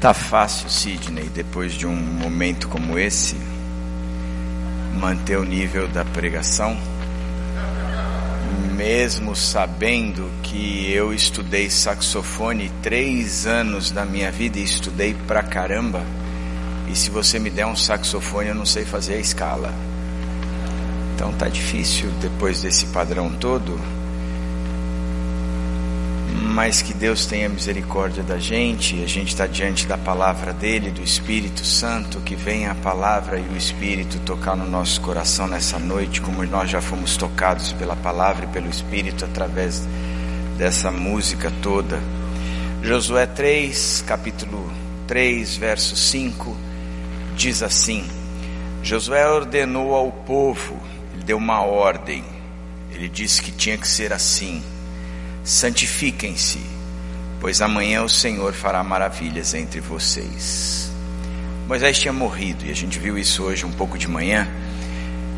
Tá fácil, Sidney, depois de um momento como esse, manter o nível da pregação, mesmo sabendo que eu estudei saxofone três anos da minha vida e estudei pra caramba. E se você me der um saxofone, eu não sei fazer a escala. Então tá difícil depois desse padrão todo mas que Deus tenha misericórdia da gente, a gente está diante da palavra dele, do Espírito Santo, que venha a palavra e o Espírito tocar no nosso coração nessa noite, como nós já fomos tocados pela palavra e pelo Espírito através dessa música toda. Josué 3, capítulo 3, verso 5, diz assim: Josué ordenou ao povo, ele deu uma ordem, ele disse que tinha que ser assim santifiquem-se, pois amanhã o Senhor fará maravilhas entre vocês. Moisés tinha morrido, e a gente viu isso hoje um pouco de manhã.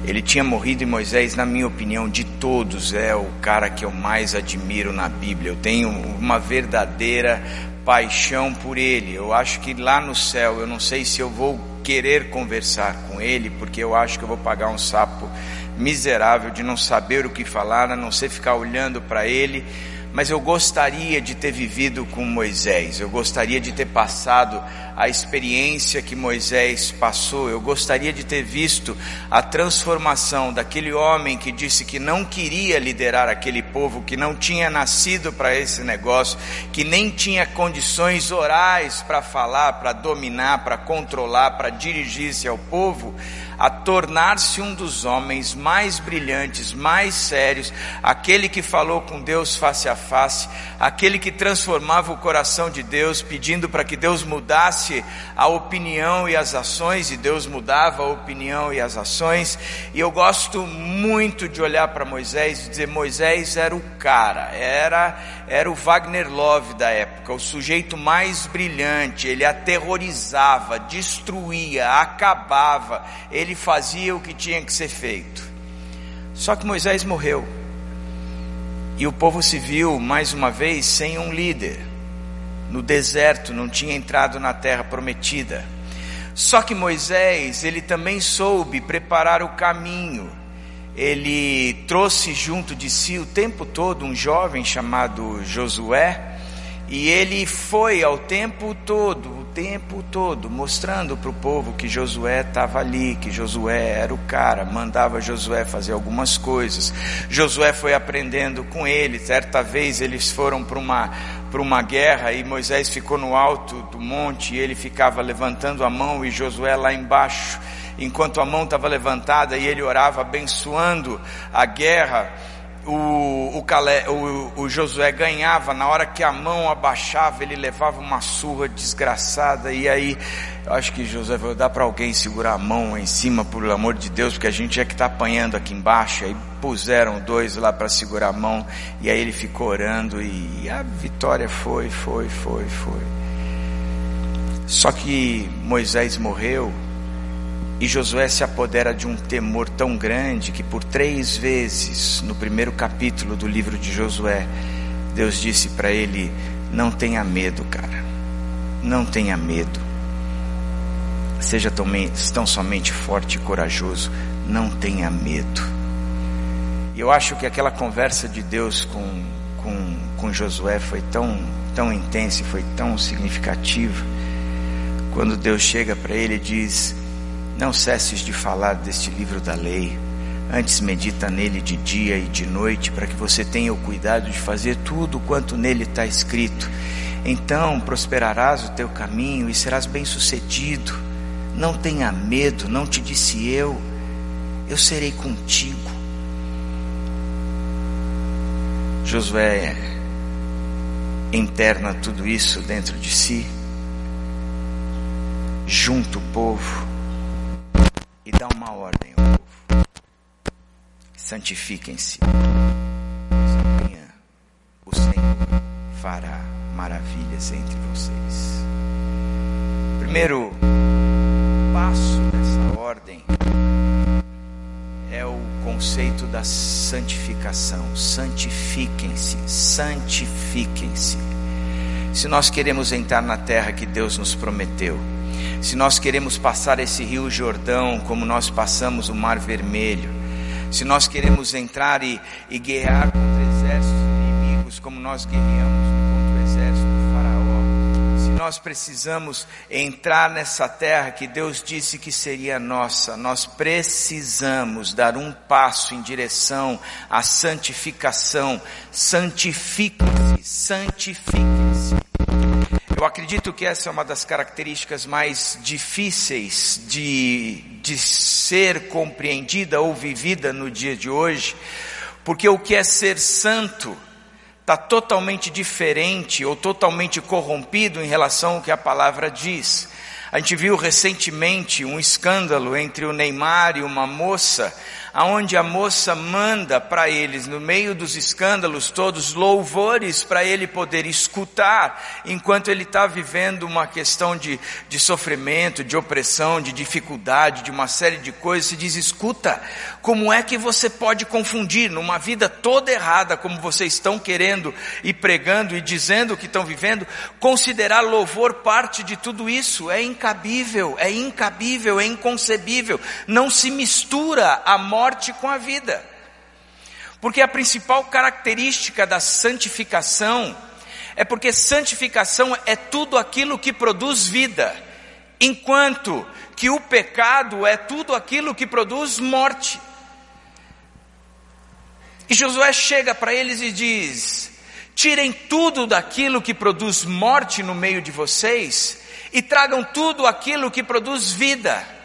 Ele tinha morrido e Moisés, na minha opinião, de todos, é o cara que eu mais admiro na Bíblia. Eu tenho uma verdadeira paixão por ele. Eu acho que lá no céu, eu não sei se eu vou querer conversar com ele, porque eu acho que eu vou pagar um sapo miserável de não saber o que falar, a não ser ficar olhando para ele mas eu gostaria de ter vivido com Moisés, eu gostaria de ter passado a experiência que Moisés passou, eu gostaria de ter visto a transformação daquele homem que disse que não queria liderar aquele povo, que não tinha nascido para esse negócio, que nem tinha condições orais para falar, para dominar, para controlar, para dirigir-se ao povo a tornar-se um dos homens mais brilhantes, mais sérios, aquele que falou com Deus face a face, aquele que transformava o coração de Deus, pedindo para que Deus mudasse a opinião e as ações, e Deus mudava a opinião e as ações. E eu gosto muito de olhar para Moisés e dizer: Moisés era o cara, era, era o Wagner Love da época, o sujeito mais brilhante, ele aterrorizava, destruía, acabava, ele ele fazia o que tinha que ser feito. Só que Moisés morreu. E o povo se viu mais uma vez sem um líder. No deserto, não tinha entrado na terra prometida. Só que Moisés, ele também soube preparar o caminho. Ele trouxe junto de si o tempo todo um jovem chamado Josué, e ele foi ao tempo todo, o tempo todo, mostrando para o povo que Josué estava ali, que Josué era o cara, mandava Josué fazer algumas coisas. Josué foi aprendendo com ele. Certa vez eles foram para uma, para uma guerra e Moisés ficou no alto do monte e ele ficava levantando a mão e Josué lá embaixo. Enquanto a mão estava levantada e ele orava abençoando a guerra o, o, Calé, o, o Josué ganhava, na hora que a mão abaixava, ele levava uma surra desgraçada, e aí, acho que Josué vai dar para alguém segurar a mão em cima, por amor de Deus, porque a gente é que está apanhando aqui embaixo, aí puseram dois lá para segurar a mão, e aí ele ficou orando, e a vitória foi, foi, foi, foi. Só que Moisés morreu, e Josué se apodera de um temor tão grande que por três vezes, no primeiro capítulo do livro de Josué, Deus disse para ele: Não tenha medo, cara. Não tenha medo. Seja tão, tão somente forte e corajoso. Não tenha medo. E eu acho que aquela conversa de Deus com, com, com Josué foi tão, tão intensa e foi tão significativa. Quando Deus chega para ele e diz: não cesses de falar deste livro da lei, antes medita nele de dia e de noite, para que você tenha o cuidado de fazer tudo quanto nele está escrito. Então prosperarás o teu caminho e serás bem-sucedido. Não tenha medo, não te disse eu, eu serei contigo. Josué interna tudo isso dentro de si, junta o povo, dá uma ordem ao povo: santifiquem-se. Amanhã o Senhor fará maravilhas entre vocês. Primeiro passo dessa ordem é o conceito da santificação. Santifiquem-se, santifiquem-se. se nós queremos entrar na terra que Deus nos prometeu, se nós queremos passar esse rio Jordão como nós passamos o Mar Vermelho, se nós queremos entrar e, e guerrear contra exércitos inimigos como nós guerreamos contra o exército do Faraó, se nós precisamos entrar nessa terra que Deus disse que seria nossa, nós precisamos dar um passo em direção à santificação. Santifique-se, santifique-se. Eu acredito que essa é uma das características mais difíceis de, de ser compreendida ou vivida no dia de hoje, porque o que é ser santo está totalmente diferente ou totalmente corrompido em relação ao que a palavra diz. A gente viu recentemente um escândalo entre o Neymar e uma moça aonde a moça manda para eles, no meio dos escândalos todos, louvores para ele poder escutar, enquanto ele está vivendo uma questão de, de sofrimento, de opressão, de dificuldade, de uma série de coisas, se diz, escuta, como é que você pode confundir numa vida toda errada, como vocês estão querendo e pregando e dizendo que estão vivendo, considerar louvor parte de tudo isso? É incabível, é incabível, é inconcebível, não se mistura a morte morte com a vida. Porque a principal característica da santificação é porque santificação é tudo aquilo que produz vida, enquanto que o pecado é tudo aquilo que produz morte. E Josué chega para eles e diz: tirem tudo daquilo que produz morte no meio de vocês e tragam tudo aquilo que produz vida.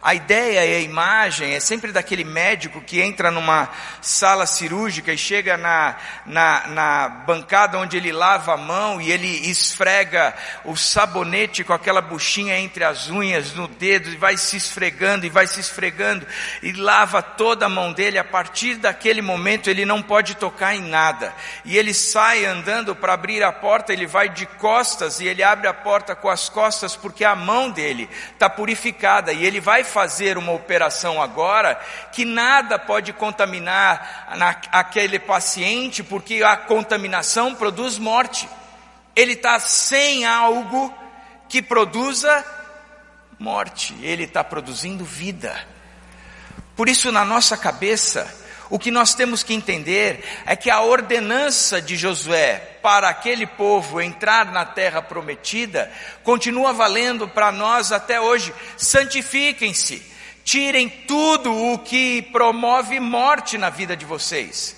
A ideia e a imagem é sempre daquele médico que entra numa sala cirúrgica e chega na, na, na, bancada onde ele lava a mão e ele esfrega o sabonete com aquela buchinha entre as unhas, no dedo, e vai se esfregando e vai se esfregando e lava toda a mão dele. A partir daquele momento ele não pode tocar em nada. E ele sai andando para abrir a porta, ele vai de costas e ele abre a porta com as costas porque a mão dele está purificada e ele vai fazer uma operação agora que nada pode contaminar na, aquele paciente, porque a contaminação produz morte. Ele está sem algo que produza morte, ele está produzindo vida. Por isso, na nossa cabeça, o que nós temos que entender é que a ordenança de Josué para aquele povo entrar na terra prometida continua valendo para nós até hoje. Santifiquem-se, tirem tudo o que promove morte na vida de vocês.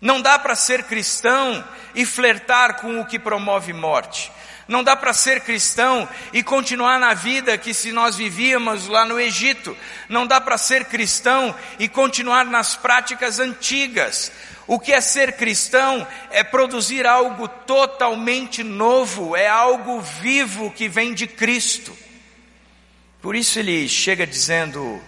Não dá para ser cristão e flertar com o que promove morte. Não dá para ser cristão e continuar na vida que se nós vivíamos lá no Egito. Não dá para ser cristão e continuar nas práticas antigas. O que é ser cristão é produzir algo totalmente novo, é algo vivo que vem de Cristo. Por isso ele chega dizendo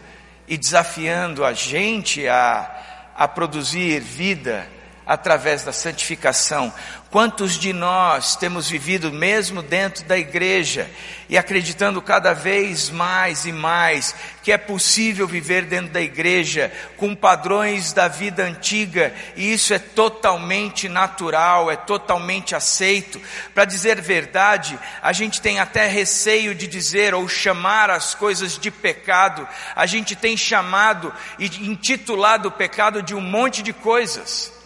e desafiando a gente a, a produzir vida através da santificação. Quantos de nós temos vivido mesmo dentro da igreja e acreditando cada vez mais e mais que é possível viver dentro da igreja com padrões da vida antiga e isso é totalmente natural, é totalmente aceito. Para dizer verdade, a gente tem até receio de dizer ou chamar as coisas de pecado. A gente tem chamado e intitulado o pecado de um monte de coisas.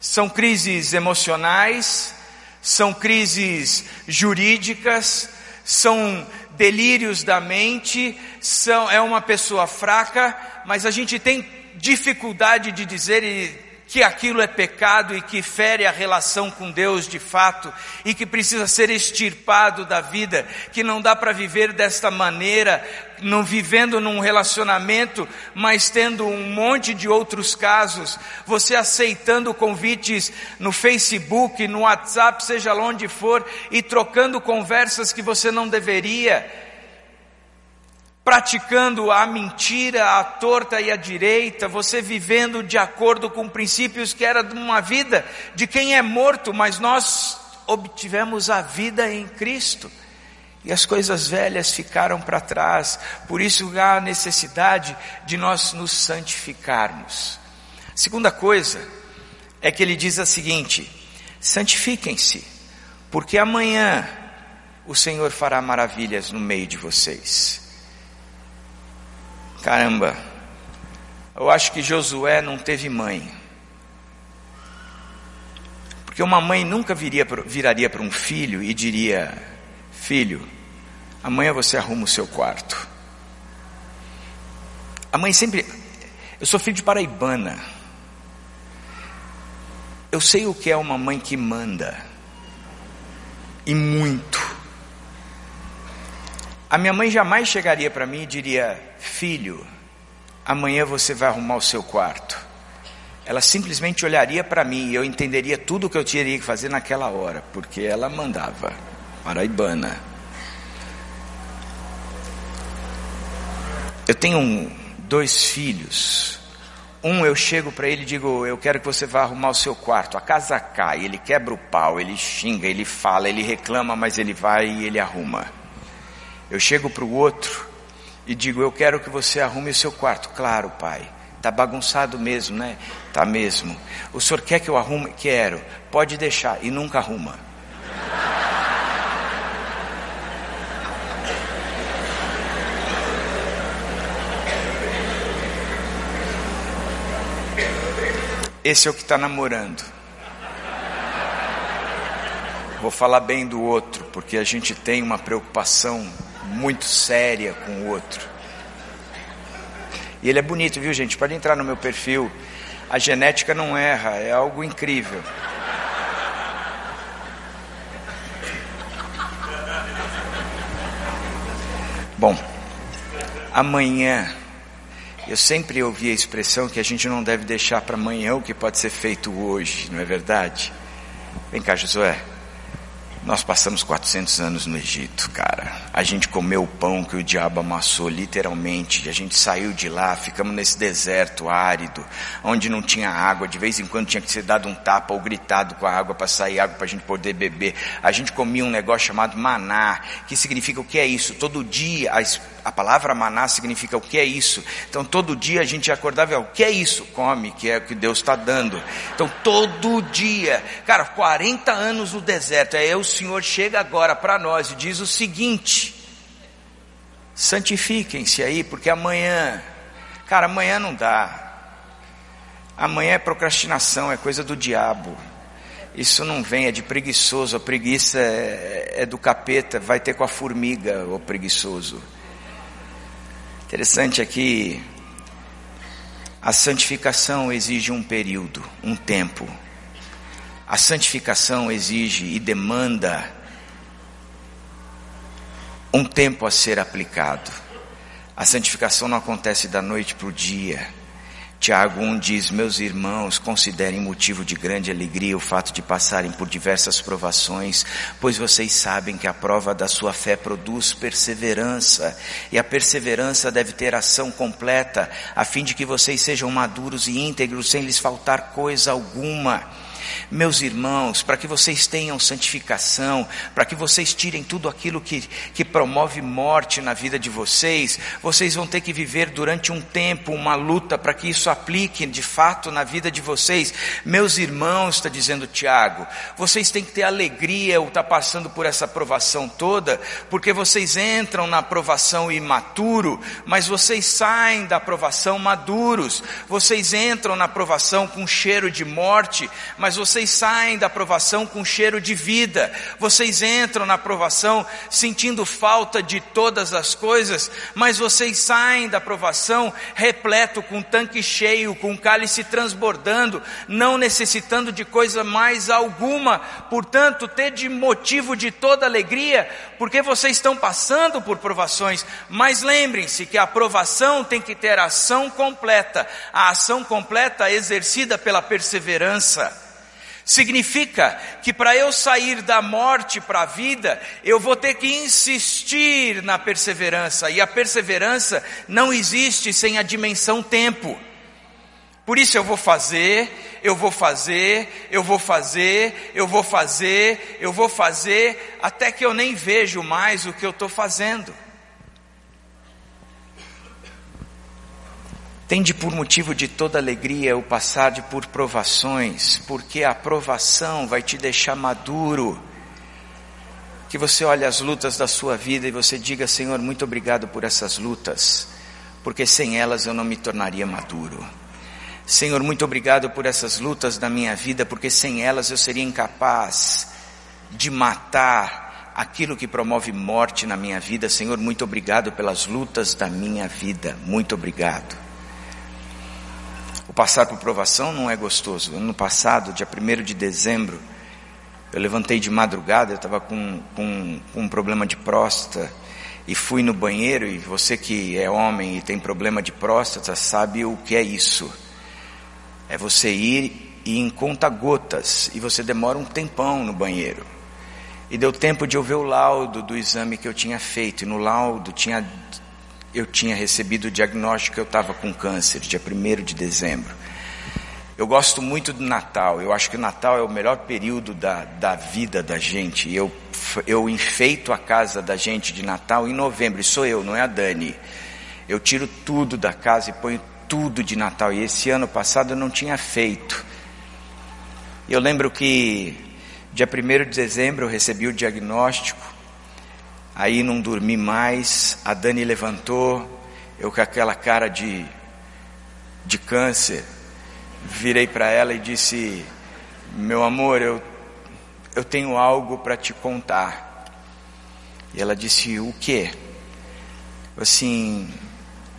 São crises emocionais, são crises jurídicas, são delírios da mente, são, é uma pessoa fraca, mas a gente tem dificuldade de dizer e que aquilo é pecado e que fere a relação com Deus de fato e que precisa ser extirpado da vida, que não dá para viver desta maneira, não vivendo num relacionamento, mas tendo um monte de outros casos, você aceitando convites no Facebook, no WhatsApp, seja lá onde for, e trocando conversas que você não deveria, praticando a mentira, a torta e a direita, você vivendo de acordo com princípios que era de uma vida de quem é morto, mas nós obtivemos a vida em Cristo. E as coisas velhas ficaram para trás, por isso há necessidade de nós nos santificarmos. Segunda coisa é que ele diz a seguinte: santifiquem-se, porque amanhã o Senhor fará maravilhas no meio de vocês. Caramba, eu acho que Josué não teve mãe. Porque uma mãe nunca viria, viraria para um filho e diria: Filho, amanhã você arruma o seu quarto. A mãe sempre. Eu sou filho de paraibana. Eu sei o que é uma mãe que manda. E muito. A minha mãe jamais chegaria para mim e diria: Filho, amanhã você vai arrumar o seu quarto. Ela simplesmente olharia para mim e eu entenderia tudo o que eu teria que fazer naquela hora, porque ela mandava. Paraibana. Eu tenho um, dois filhos. Um eu chego para ele e digo: Eu quero que você vá arrumar o seu quarto. A casa cai, ele quebra o pau, ele xinga, ele fala, ele reclama, mas ele vai e ele arruma. Eu chego para o outro e digo: Eu quero que você arrume o seu quarto. Claro, pai. Tá bagunçado mesmo, né? Tá mesmo. O senhor quer que eu arrume? Quero. Pode deixar. E nunca arruma. Esse é o que está namorando. Vou falar bem do outro, porque a gente tem uma preocupação muito séria com o outro. E ele é bonito, viu gente? Pode entrar no meu perfil. A genética não erra, é algo incrível. Bom, amanhã, eu sempre ouvi a expressão que a gente não deve deixar para amanhã o que pode ser feito hoje, não é verdade? Vem cá, Josué. Nós passamos 400 anos no Egito, cara. A gente comeu o pão que o diabo amassou, literalmente. A gente saiu de lá, ficamos nesse deserto árido, onde não tinha água. De vez em quando tinha que ser dado um tapa ou gritado com a água para sair água para a gente poder beber. A gente comia um negócio chamado maná, que significa o que é isso? Todo dia, a, a palavra maná significa o que é isso. Então todo dia a gente acordava e o que é isso? Come, que é o que Deus está dando. Então todo dia, cara, 40 anos no deserto, é eu Senhor chega agora para nós e diz o seguinte: santifiquem-se aí, porque amanhã, cara, amanhã não dá. Amanhã é procrastinação, é coisa do diabo. Isso não vem, é de preguiçoso. A preguiça é, é do capeta, vai ter com a formiga, o preguiçoso. Interessante aqui, a santificação exige um período, um tempo. A santificação exige e demanda um tempo a ser aplicado. A santificação não acontece da noite para o dia. Tiago 1 diz: Meus irmãos, considerem motivo de grande alegria o fato de passarem por diversas provações, pois vocês sabem que a prova da sua fé produz perseverança, e a perseverança deve ter ação completa, a fim de que vocês sejam maduros e íntegros, sem lhes faltar coisa alguma. Meus irmãos, para que vocês tenham santificação, para que vocês tirem tudo aquilo que, que promove morte na vida de vocês, vocês vão ter que viver durante um tempo uma luta para que isso aplique de fato na vida de vocês. Meus irmãos, está dizendo Tiago, vocês têm que ter alegria ou estar tá passando por essa provação toda, porque vocês entram na provação imaturo, mas vocês saem da provação maduros, vocês entram na provação com cheiro de morte, mas vocês saem da aprovação com cheiro de vida, vocês entram na aprovação sentindo falta de todas as coisas, mas vocês saem da aprovação repleto, com tanque cheio, com cálice transbordando, não necessitando de coisa mais alguma, portanto, ter de motivo de toda alegria, porque vocês estão passando por provações, mas lembrem-se que a aprovação tem que ter ação completa, a ação completa exercida pela perseverança. Significa que para eu sair da morte para a vida, eu vou ter que insistir na perseverança, e a perseverança não existe sem a dimensão tempo. Por isso eu vou fazer, eu vou fazer, eu vou fazer, eu vou fazer, eu vou fazer, até que eu nem vejo mais o que eu estou fazendo. Tende por motivo de toda alegria o passar de por provações, porque a provação vai te deixar maduro. Que você olhe as lutas da sua vida e você diga, Senhor, muito obrigado por essas lutas, porque sem elas eu não me tornaria maduro. Senhor, muito obrigado por essas lutas da minha vida, porque sem elas eu seria incapaz de matar aquilo que promove morte na minha vida. Senhor, muito obrigado pelas lutas da minha vida. Muito obrigado. Passar por provação não é gostoso. Ano passado, dia 1 de dezembro, eu levantei de madrugada, eu estava com, com, com um problema de próstata e fui no banheiro. E você que é homem e tem problema de próstata sabe o que é isso. É você ir e em conta gotas e você demora um tempão no banheiro. E deu tempo de eu ver o laudo do exame que eu tinha feito. E no laudo tinha, eu tinha recebido o diagnóstico que eu estava com câncer, dia 1 de dezembro. Eu gosto muito do Natal. Eu acho que o Natal é o melhor período da, da vida da gente. Eu, eu enfeito a casa da gente de Natal em novembro. E sou eu, não é a Dani. Eu tiro tudo da casa e ponho tudo de Natal. E esse ano passado eu não tinha feito. Eu lembro que dia 1 de dezembro eu recebi o diagnóstico. Aí não dormi mais. A Dani levantou. Eu com aquela cara de, de câncer virei para ela e disse: Meu amor, eu, eu tenho algo para te contar. E ela disse: O que? Assim,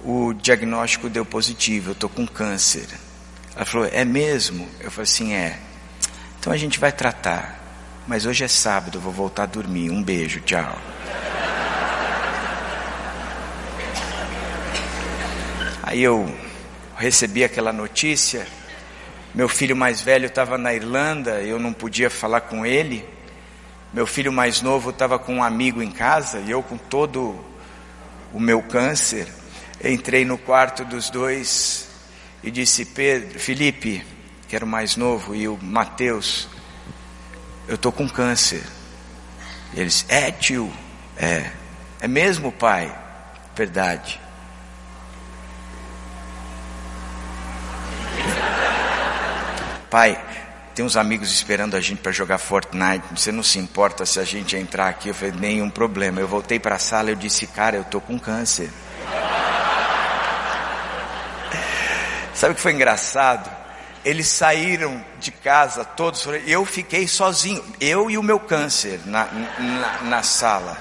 o diagnóstico deu positivo, eu estou com câncer. Ela falou: É mesmo? Eu falei assim: É. Então a gente vai tratar. Mas hoje é sábado, vou voltar a dormir. Um beijo, tchau. Aí eu recebi aquela notícia meu filho mais velho estava na Irlanda, eu não podia falar com ele. Meu filho mais novo estava com um amigo em casa e eu com todo o meu câncer. Entrei no quarto dos dois e disse: Pedro, Felipe, que era o mais novo, e o Mateus, eu estou com câncer. E eles: É, tio, é. É mesmo, pai? Verdade. Pai, tem uns amigos esperando a gente para jogar Fortnite. Você não se importa se a gente entrar aqui? Eu falei, nenhum problema. Eu voltei para a sala eu disse, cara, eu tô com câncer. Sabe o que foi engraçado? Eles saíram de casa todos, eu fiquei sozinho, eu e o meu câncer na, na, na sala.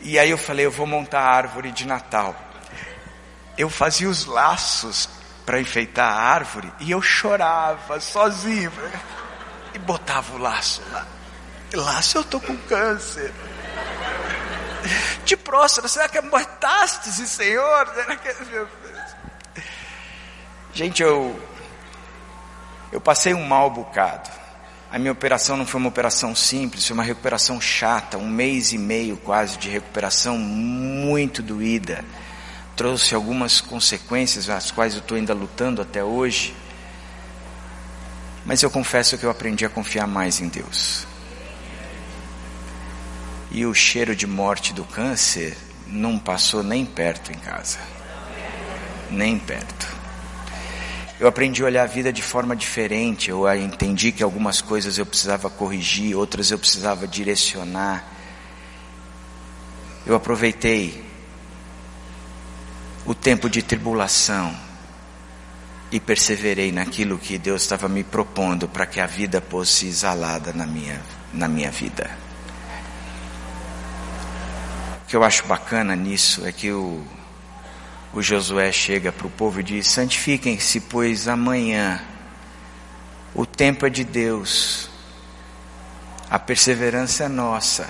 E aí eu falei, eu vou montar a árvore de Natal. Eu fazia os laços para enfeitar a árvore e eu chorava sozinho e botava o laço lá. Laço eu tô com câncer. De próstata, será que é metástase, Senhor? Será que é... Gente, eu eu passei um mal bocado. A minha operação não foi uma operação simples, foi uma recuperação chata, um mês e meio quase de recuperação muito doída trouxe algumas consequências, as quais eu estou ainda lutando até hoje. Mas eu confesso que eu aprendi a confiar mais em Deus. E o cheiro de morte do câncer não passou nem perto em casa. Nem perto. Eu aprendi a olhar a vida de forma diferente. Eu entendi que algumas coisas eu precisava corrigir, outras eu precisava direcionar. Eu aproveitei o tempo de tribulação. E perseverei naquilo que Deus estava me propondo para que a vida fosse exalada na minha, na minha vida. O que eu acho bacana nisso é que o, o Josué chega para o povo e diz: santifiquem-se, pois amanhã o tempo é de Deus, a perseverança é nossa,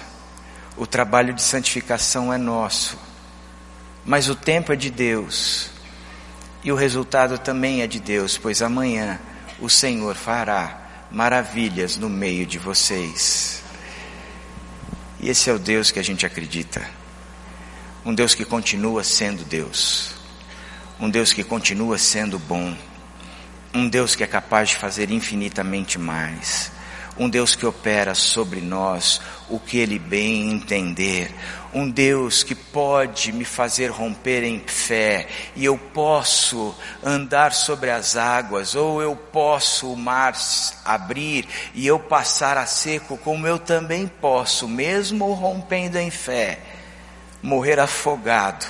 o trabalho de santificação é nosso mas o tempo é de Deus e o resultado também é de Deus, pois amanhã o Senhor fará maravilhas no meio de vocês. E esse é o Deus que a gente acredita. Um Deus que continua sendo Deus. Um Deus que continua sendo bom. Um Deus que é capaz de fazer infinitamente mais. um Deus que opera sobre nós o que Ele bem entender, um Deus que pode me fazer romper em fé, e eu posso andar sobre as águas, ou eu posso o mar abrir e eu passar a seco, como eu também posso, mesmo rompendo em fé, morrer afogado,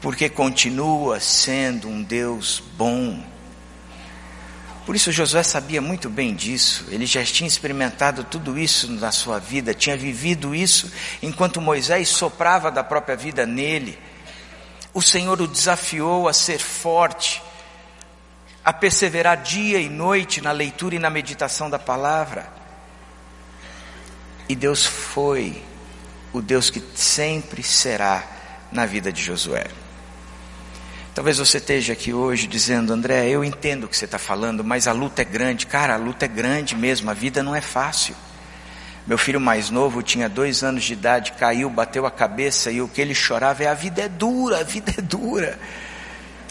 porque continua sendo um Deus bom por isso Josué sabia muito bem disso, ele já tinha experimentado tudo isso na sua vida, tinha vivido isso enquanto Moisés soprava da própria vida nele. O Senhor o desafiou a ser forte, a perseverar dia e noite na leitura e na meditação da palavra. E Deus foi o Deus que sempre será na vida de Josué. Talvez você esteja aqui hoje dizendo, André, eu entendo o que você está falando, mas a luta é grande. Cara, a luta é grande mesmo, a vida não é fácil. Meu filho mais novo tinha dois anos de idade, caiu, bateu a cabeça e o que ele chorava é: a vida é dura, a vida é dura.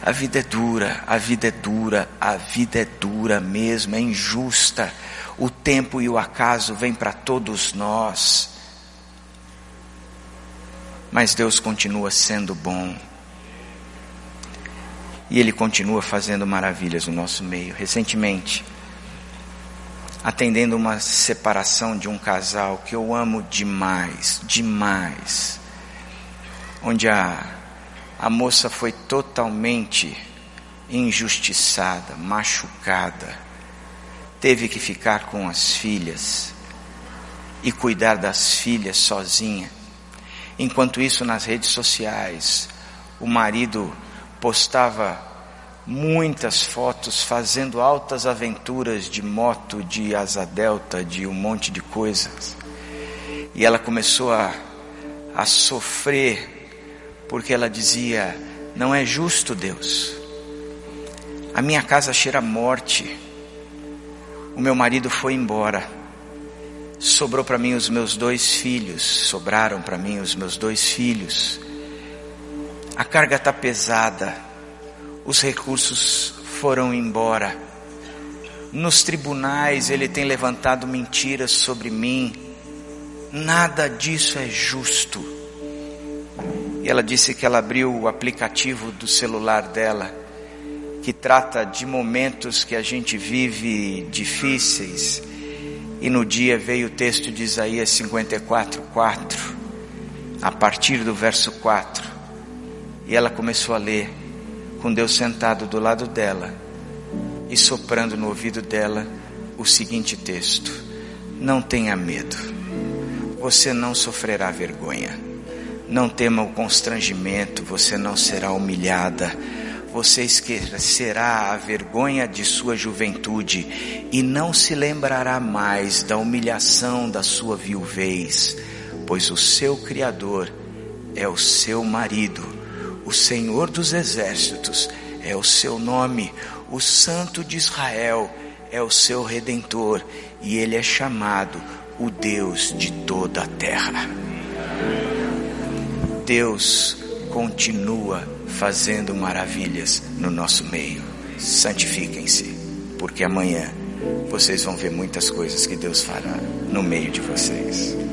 A vida é dura, a vida é dura, a vida é dura mesmo, é injusta. O tempo e o acaso vêm para todos nós. Mas Deus continua sendo bom. E Ele continua fazendo maravilhas no nosso meio. Recentemente, atendendo uma separação de um casal que eu amo demais, demais, onde a, a moça foi totalmente injustiçada, machucada, teve que ficar com as filhas e cuidar das filhas sozinha. Enquanto isso, nas redes sociais, o marido postava muitas fotos fazendo altas aventuras de moto, de asa delta, de um monte de coisas. E ela começou a, a sofrer, porque ela dizia: Não é justo, Deus. A minha casa cheira morte. O meu marido foi embora. Sobrou para mim os meus dois filhos, sobraram para mim os meus dois filhos a carga está pesada, os recursos foram embora. Nos tribunais ele tem levantado mentiras sobre mim. Nada disso é justo. E ela disse que ela abriu o aplicativo do celular dela, que trata de momentos que a gente vive difíceis. E no dia veio o texto de Isaías 54, 4, a partir do verso 4. E ela começou a ler, com Deus sentado do lado dela e soprando no ouvido dela o seguinte texto: Não tenha medo, você não sofrerá vergonha, não tema o constrangimento, você não será humilhada, você esquecerá a vergonha de sua juventude e não se lembrará mais da humilhação da sua viuvez, pois o seu Criador é o seu marido o Senhor dos Exércitos é o seu nome, o Santo de Israel é o seu redentor, e ele é chamado o Deus de toda a terra. Deus continua fazendo maravilhas no nosso meio. Santifiquem-se, porque amanhã vocês vão ver muitas coisas que Deus fará no meio de vocês.